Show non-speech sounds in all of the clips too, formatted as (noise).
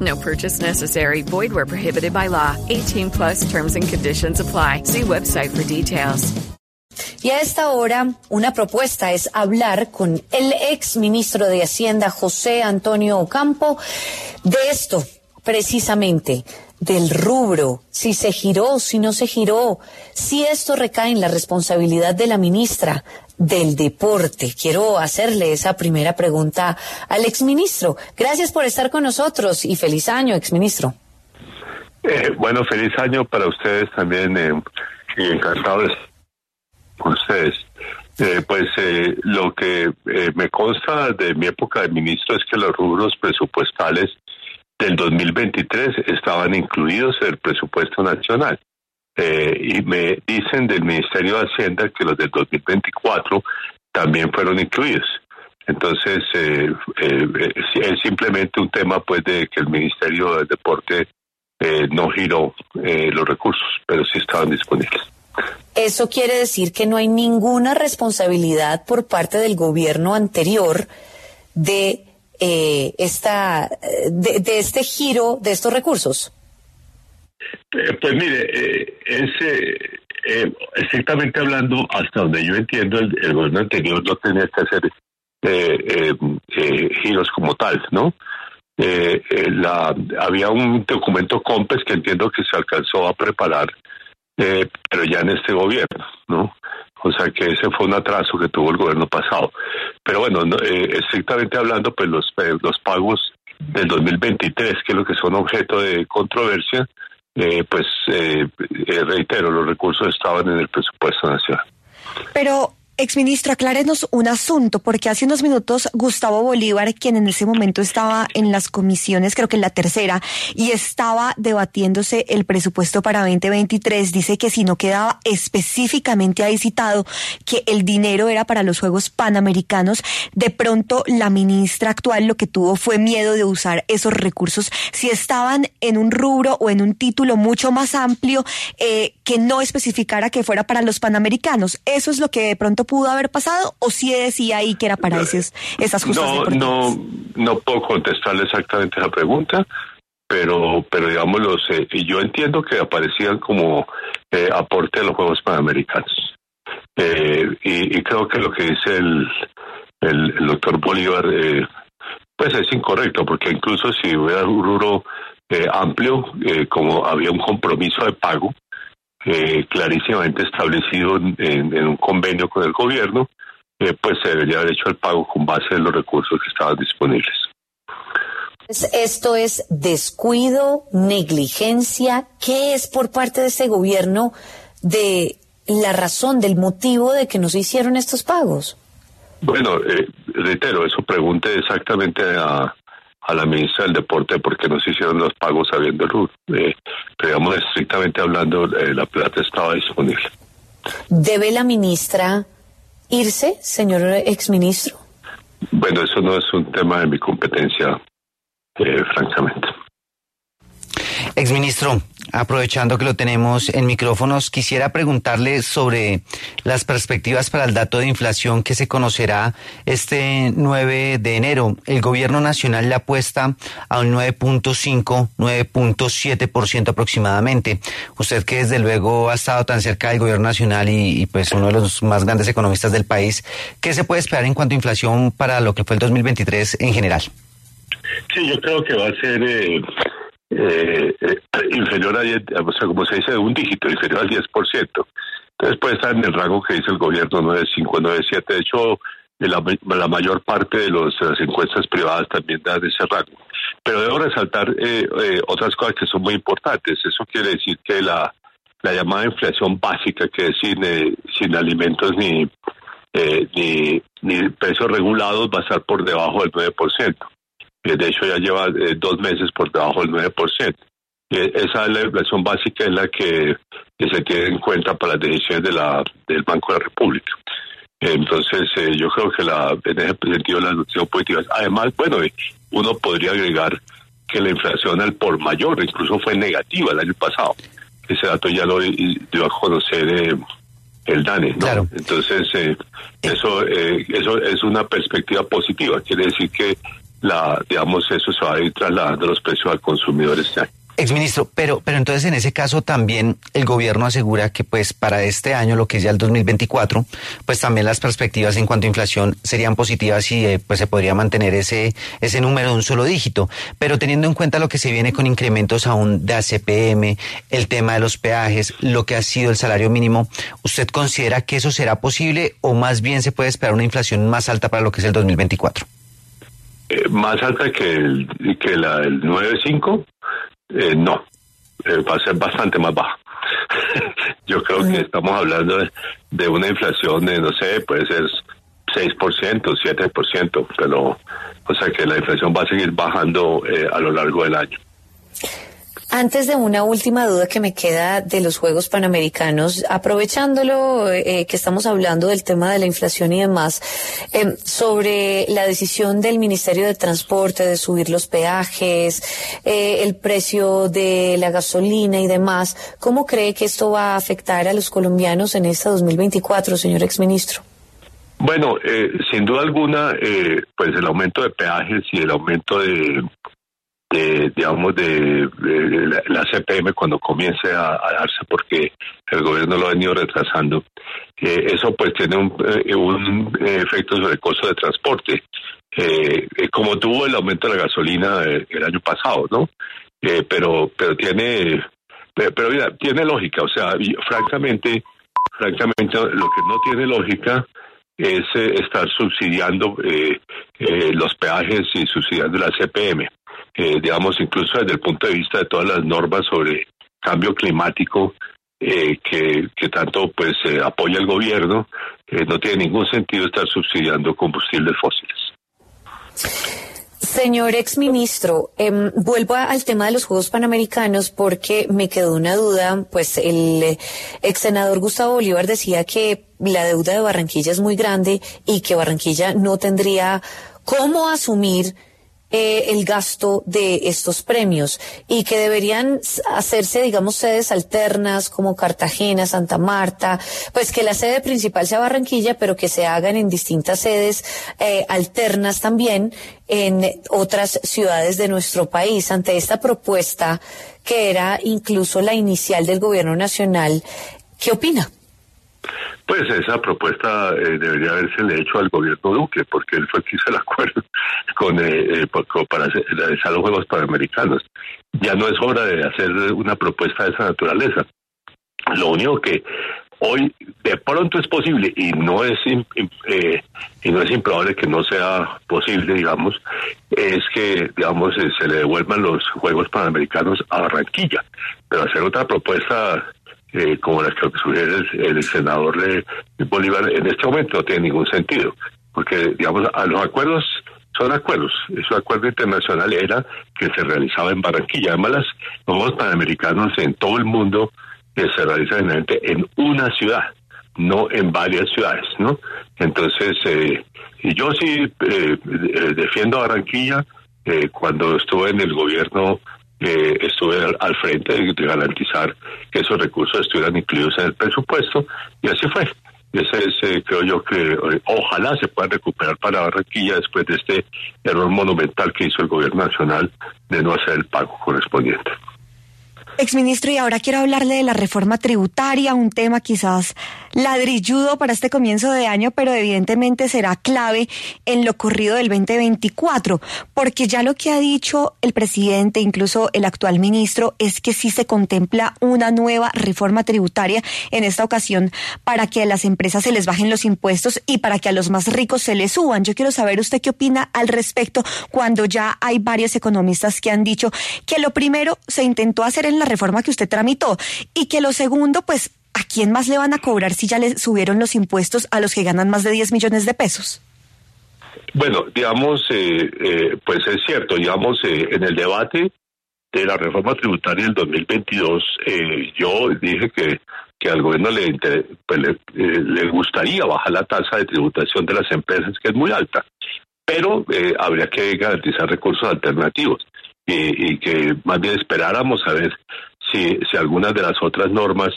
No purchase necessary. Void where prohibited by law. 18 plus terms and conditions apply. See website for details. Y a esta hora, una propuesta es hablar con el ex ministro de Hacienda, José Antonio Ocampo, de esto, precisamente, del rubro, si se giró, si no se giró, si esto recae en la responsabilidad de la ministra del deporte. Quiero hacerle esa primera pregunta al exministro. Gracias por estar con nosotros y feliz año, exministro. Eh, bueno, feliz año para ustedes también eh, y encantado de estar con ustedes. Eh, pues eh, lo que eh, me consta de mi época de ministro es que los rubros presupuestales del 2023 estaban incluidos en el presupuesto nacional. Eh, y me dicen del Ministerio de Hacienda que los del 2024 también fueron incluidos. Entonces, eh, eh, es simplemente un tema pues de que el Ministerio del Deporte eh, no giró eh, los recursos, pero sí estaban disponibles. Eso quiere decir que no hay ninguna responsabilidad por parte del gobierno anterior de esta de este giro de estos recursos. Eh, pues mire, eh, es eh, estrictamente hablando, hasta donde yo entiendo, el, gobierno anterior no tenía que hacer eh, eh, giros como tal, ¿no? La, había un documento COMPES que entiendo que se alcanzó a preparar, pero ya en este gobierno, ¿no? O sea que ese fue un atraso que tuvo el gobierno pasado. Pero bueno, no, estrictamente hablando, pues los, los pagos del 2023, que es lo que son objeto de controversia, eh, pues eh, eh, reitero, los recursos estaban en el presupuesto nacional. Pero, exministro, aclárenos un asunto, porque hace unos minutos Gustavo Bolívar, quien en ese momento estaba en las comisiones, creo que en la tercera, y estaba debatiéndose el presupuesto para 2023, dice que si no quedaba específicamente ahí citado que el dinero era para los Juegos Panamericanos, de pronto la ministra actual lo que tuvo fue miedo de usar esos recursos si estaban en un rubro o en un título mucho más amplio eh, que no especificara que fuera para los Panamericanos. ¿Eso es lo que de pronto pudo haber pasado o si decía ahí que era para esos, esas justas No, no, no puedo contestarle exactamente esa pregunta, pero, pero digamos, los, eh, y yo entiendo que aparecían como eh, aporte a los Juegos Panamericanos. Eh, y, y creo que lo que dice el, el, el doctor Bolívar, eh, pues es incorrecto, porque incluso si hubiera un rubro amplio, como había un compromiso de pago, eh, clarísimamente establecido en, en- en un convenio con el gobierno, eh, pues se debería haber hecho el pago con base en los recursos que estaban disponibles. Es- Esto es descuido, negligencia. ¿Qué es por parte de este gobierno de la razón, del motivo de que no se hicieron estos pagos? Bueno, eh, reitero, eso pregunte exactamente a, a la ministra del Deporte por qué no se hicieron los pagos sabiendo el. Eh, pero digamos, estrictamente hablando, eh, la plata estaba disponible. ¿Debe la ministra irse, señor exministro? Bueno, eso no es un tema de mi competencia, eh, francamente. Exministro, aprovechando que lo tenemos en micrófonos, quisiera preguntarle sobre las perspectivas para el dato de inflación que se conocerá este 9 de enero. El gobierno nacional le apuesta a un 9.5, 9.7% aproximadamente. Usted que desde luego ha estado tan cerca del gobierno nacional y, pues uno de los más grandes economistas del país, ¿qué se puede esperar en cuanto a inflación para lo que fue el 2023 en general? Sí, yo creo que va a ser eh, eh, eh, inferior a 10, o sea, como se dice, un dígito, inferior al 10%. Entonces puede estar en el rango que dice el gobierno 95, 97. De hecho, la, mayor parte de los, las encuestas privadas también dan ese rango. Pero debo resaltar eh, eh, otras cosas que son muy importantes. Eso quiere decir que la, la llamada inflación básica, que es sin, eh, sin alimentos ni, ni, ni precios regulados, va a estar por debajo del 9%. De hecho, ya lleva dos meses por debajo del 9%. Esa es la inflación básica es la que, se tiene en cuenta para las decisiones de la, del Banco de la República. Entonces, eh, yo creo que la, en ese sentido las noticias positivas. Además, bueno, uno podría agregar que la inflación al por mayor incluso fue negativa el año pasado. Ese dato ya lo dio a conocer eh, el DANE. ¿no? Entonces, eh, eso, eso es una perspectiva positiva. Quiere decir que la, digamos, eso se va a ir trasladando los precios al consumidor este año. Exministro, pero, pero entonces en ese caso también el gobierno asegura que pues para este año, lo que es ya el 2024, pues también las perspectivas en cuanto a inflación serían positivas y eh, pues se podría mantener ese, ese número de un solo dígito. Pero teniendo en cuenta lo que se viene con incrementos aún de ACPM, el tema de los peajes, lo que ha sido el salario mínimo, ¿usted considera que eso será posible o más bien se puede esperar una inflación más alta para lo que es el 2024? Eh, más alta que el, que la del 9.5 eh, no, eh, va a ser bastante más baja. (laughs) Yo creo que estamos hablando de, una inflación de, no sé, puede ser 6%, 7%, pero, o sea que la inflación va a seguir bajando eh, a lo largo del año. Antes de una última duda que me queda de los Juegos Panamericanos, aprovechándolo eh, que estamos hablando del tema de la inflación y demás, eh, sobre la decisión del Ministerio de Transporte de subir los peajes, eh, el precio de la gasolina y demás, ¿cómo cree que esto va a afectar a los colombianos en este 2024, señor exministro? Bueno, sin duda alguna, pues el aumento de peajes y el aumento de de, digamos, de, la, CPM cuando comience a, darse porque el gobierno lo ha venido retrasando. Eh, eso pues tiene un, eh, un efecto sobre el costo de transporte, eh, como tuvo el aumento de la gasolina el año pasado, ¿no? pero pero tiene pero mira, tiene lógica, o sea, francamente, francamente lo que no tiene lógica es estar subsidiando los peajes y subsidiando la CPM eh, digamos, incluso desde el punto de vista de todas las normas sobre cambio climático eh, que, que, tanto pues eh, apoya el gobierno, eh, no tiene ningún sentido estar subsidiando combustibles fósiles. Señor exministro, eh, vuelvo al tema de los Juegos Panamericanos porque me quedó una duda, pues el ex senador Gustavo Bolívar decía que la deuda de Barranquilla es muy grande y que Barranquilla no tendría cómo asumir eh, el gasto de estos premios y que deberían hacerse, digamos, sedes alternas como Cartagena, Santa Marta, pues que la sede principal sea Barranquilla, pero que se hagan en distintas sedes eh, alternas también en otras ciudades de nuestro país. Ante esta propuesta, que era incluso la inicial del gobierno nacional, ¿qué opina? Pues esa propuesta eh, debería haberse hecho al gobierno Duque, porque él fue que hizo el acuerdo (laughs) con, eh, eh para realizar los Juegos Panamericanos. Ya no es hora de hacer una propuesta de esa naturaleza. Lo único que hoy de pronto es posible y no es eh, y no es improbable que no sea posible digamos es que digamos se le devuelvan los juegos panamericanos a Barranquilla pero hacer otra propuesta eh, como las que sugiere el, senador de Bolívar, en este momento no tiene ningún sentido, porque, digamos, a los acuerdos son acuerdos. Ese acuerdo internacional era que se realizaba en Barranquilla. Además, los Juegos Panamericanos en todo el mundo que se realizan en una ciudad, no en varias ciudades, ¿no? Entonces, eh, y yo sí eh, defiendo a Barranquilla. cuando estuve en el gobierno eh, estuve al, frente de, garantizar que esos recursos estuvieran incluidos en el presupuesto y así fue. Ese es, creo yo que ojalá se pueda recuperar para Barranquilla después de este error monumental que hizo el gobierno nacional de no hacer el pago correspondiente. Exministro, y ahora quiero hablarle de la reforma tributaria, un tema quizás ladrilludo para este comienzo de año, pero evidentemente será clave en lo corrido del 2024, porque ya lo que ha dicho el presidente, incluso el actual ministro, es que sí se contempla una nueva reforma tributaria en esta ocasión para que a las empresas se les bajen los impuestos y para que a los más ricos se les suban. Yo quiero saber usted qué opina al respecto cuando ya hay varios economistas que han dicho que lo primero se intentó hacer en la reforma que usted tramitó y que lo segundo, pues, ¿a quién más le van a cobrar si ya le subieron los impuestos a los que ganan más de 10 millones de pesos? Bueno, digamos, eh, eh, pues es cierto, digamos, eh, en el debate de la reforma tributaria del 2022, yo dije que, que al gobierno le, pues, le, le, gustaría bajar la tasa de tributación de las empresas, que es muy alta, pero habría que garantizar recursos alternativos y, que más bien esperáramos a ver si, si algunas de las otras normas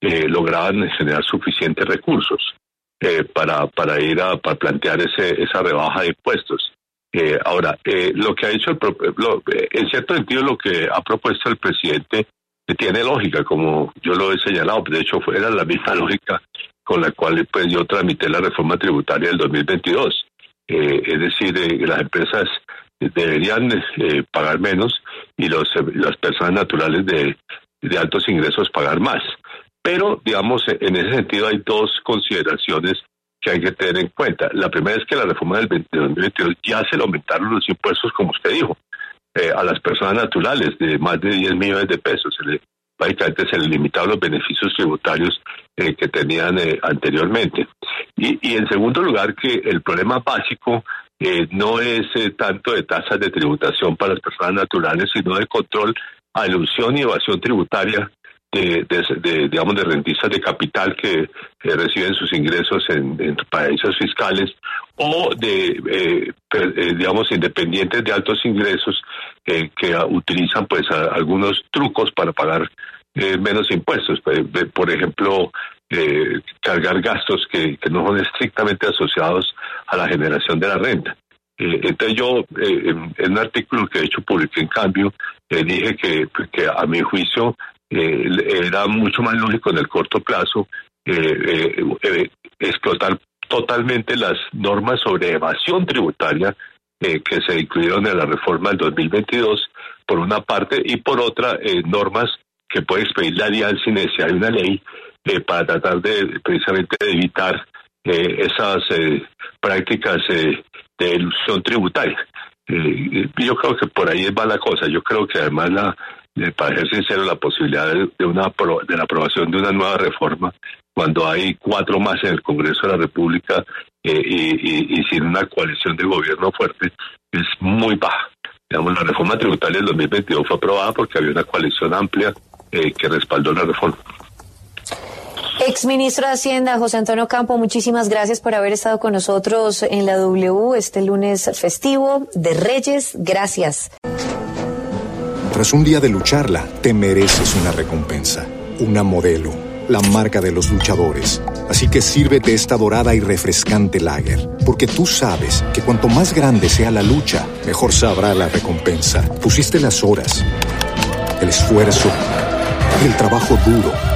eh, lograban generar suficientes recursos eh, para, para ir a para plantear ese, esa rebaja de impuestos. Eh, ahora, eh, lo que ha hecho, el, lo, en cierto sentido, lo que ha propuesto el presidente tiene lógica, como yo lo he señalado, de hecho era la misma (laughs) lógica con la cual pues, yo tramité la reforma tributaria del 2022. es decir, las empresas deberían eh, pagar menos y los, las personas naturales de, de altos ingresos pagar más. Pero, digamos, en ese sentido hay dos consideraciones que hay que tener en cuenta. La primera es que la reforma del 2022 ya se le aumentaron los impuestos, como usted dijo, eh, a las personas naturales de más de 10 millones de pesos. Básicamente se le limitaron los beneficios tributarios eh, que tenían anteriormente. Y, y en segundo lugar, que el problema básico eh, no es eh, tanto de tasas de tributación para las personas naturales, sino de control, alusión y evasión tributaria de, de, digamos, de rentistas de capital que reciben sus ingresos en, países fiscales o de, eh, digamos, independientes de altos ingresos que utilizan, pues, algunos trucos para pagar menos impuestos. Por ejemplo, eh, cargar gastos que, no son estrictamente asociados a la generación de la renta. Eh, entonces yo, eh, en, un artículo que he hecho publiqué en cambio, dije que, que, a mi juicio era mucho más lógico en el corto plazo explotar totalmente las normas sobre evasión tributaria que se incluyeron en la reforma del 2022, por una parte, y por otra, normas que puede expedir la DIAN sin necesidad de una ley eh, para tratar de precisamente de evitar eh, esas eh, prácticas de ilusión tributaria. yo creo que por ahí va la cosa. Yo creo que además la, para ser sincero, la posibilidad de, una de la aprobación de una nueva reforma cuando hay cuatro más en el Congreso de la República y, y, sin una coalición de gobierno fuerte es muy baja. Digamos, la reforma tributaria del 2022 fue aprobada porque había una coalición amplia que respaldó la reforma. Ex ministro de Hacienda, José Antonio Campo, muchísimas gracias por haber estado con nosotros en la W este lunes festivo de Reyes. Gracias. Tras un día de lucharla, te mereces una recompensa, una modelo, la marca de los luchadores. Así que sírvete esta dorada y refrescante lager, porque tú sabes que cuanto más grande sea la lucha, mejor sabrá la recompensa. Pusiste las horas, el esfuerzo, el trabajo duro.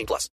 18 plus.